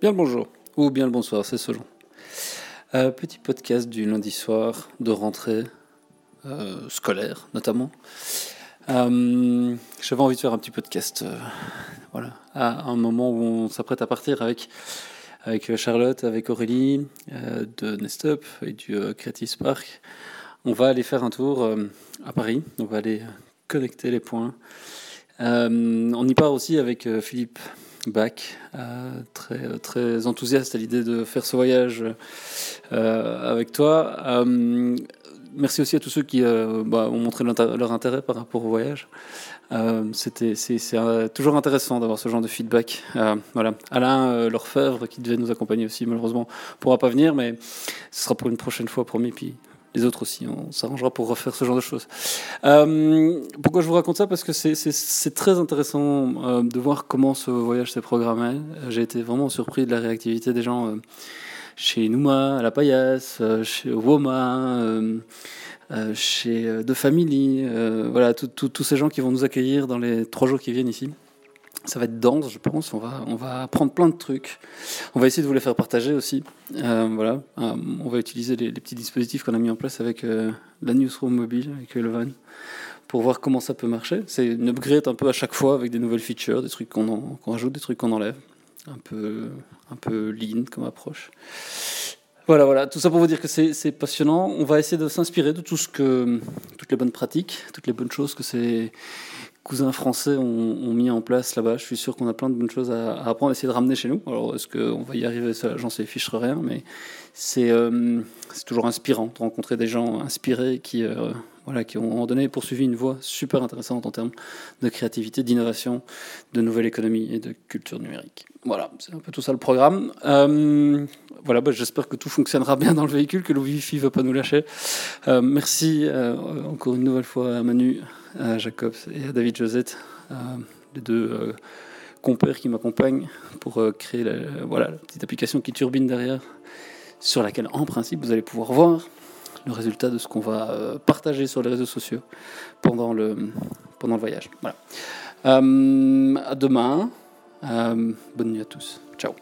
Bien le bonjour, ou bien le bonsoir, c'est selon. Euh, petit podcast du lundi soir de rentrée euh, scolaire notamment. Euh, j'avais envie de faire un petit podcast voilà, à un moment où on s'apprête à partir avec, avec Charlotte, avec Aurélie de Nestup et du Creative Spark. On va aller faire un tour à Paris, on va aller connecter les points. on y part aussi avec Philippe Bach, très, très enthousiaste à l'idée de faire ce voyage euh, avec toi. Euh, merci aussi à tous ceux qui euh, bah, ont montré leur intérêt par rapport au voyage. C'était, c'est, toujours intéressant d'avoir ce genre de feedback. voilà. Alain Lorfèvre, qui devait nous accompagner aussi, malheureusement, pourra pas venir, mais ce sera pour une prochaine fois, promis. Puis les autres aussi, on s'arrangera pour refaire ce genre de choses. Euh, pourquoi je vous raconte ça? Parce que c'est très intéressant euh, de voir comment ce voyage s'est programmé. J'ai été vraiment surpris de la réactivité des gens euh, chez Nouma, à la Paillasse, chez Woma, chez De Family, voilà, tous ces gens qui vont nous accueillir dans les trois jours qui viennent ici ça va être dense, je pense. On va, on va apprendre plein de trucs. On va essayer de vous les faire partager aussi. Euh, voilà. Euh, on va utiliser les, petits dispositifs qu'on a mis en place avec euh, la newsroom mobile, avec le van, pour voir comment ça peut marcher. C'est une upgrade un peu à chaque fois avec des nouvelles features, des trucs qu'on qu'on rajoute, des trucs qu'on enlève. Un peu, un peu lean comme approche. Voilà, voilà, tout ça pour vous dire que c'est passionnant. On va essayer de s'inspirer de tout ce que, toutes les bonnes pratiques, toutes les bonnes choses que c'est cousins français ont, mis en place là-bas. Je suis sûr qu'on a plein de bonnes choses à, apprendre, à essayer de ramener chez nous. Alors, est-ce qu'on va y arriver? J'en sais fiche rien, mais euh, c'est toujours inspirant de rencontrer des gens inspirés qui, euh, voilà, qui ont, donné poursuivi une voie super intéressante en termes de créativité, d'innovation, de nouvelle économie et de culture numérique. Voilà, c'est un peu tout ça le programme. Euh, voilà, bah, j'espère que tout fonctionnera bien dans le véhicule, que le Wi-Fi ne va pas nous lâcher. merci encore une nouvelle fois à Manu à Jacob et à David Josette, les deux euh, compères qui m'accompagnent pour euh, créer la, voilà, la petite application qui turbine derrière, sur laquelle en principe vous allez pouvoir voir le résultat de ce qu'on va euh, partager sur les réseaux sociaux pendant le, pendant le voyage. Voilà. à demain. bonne nuit à tous. Ciao.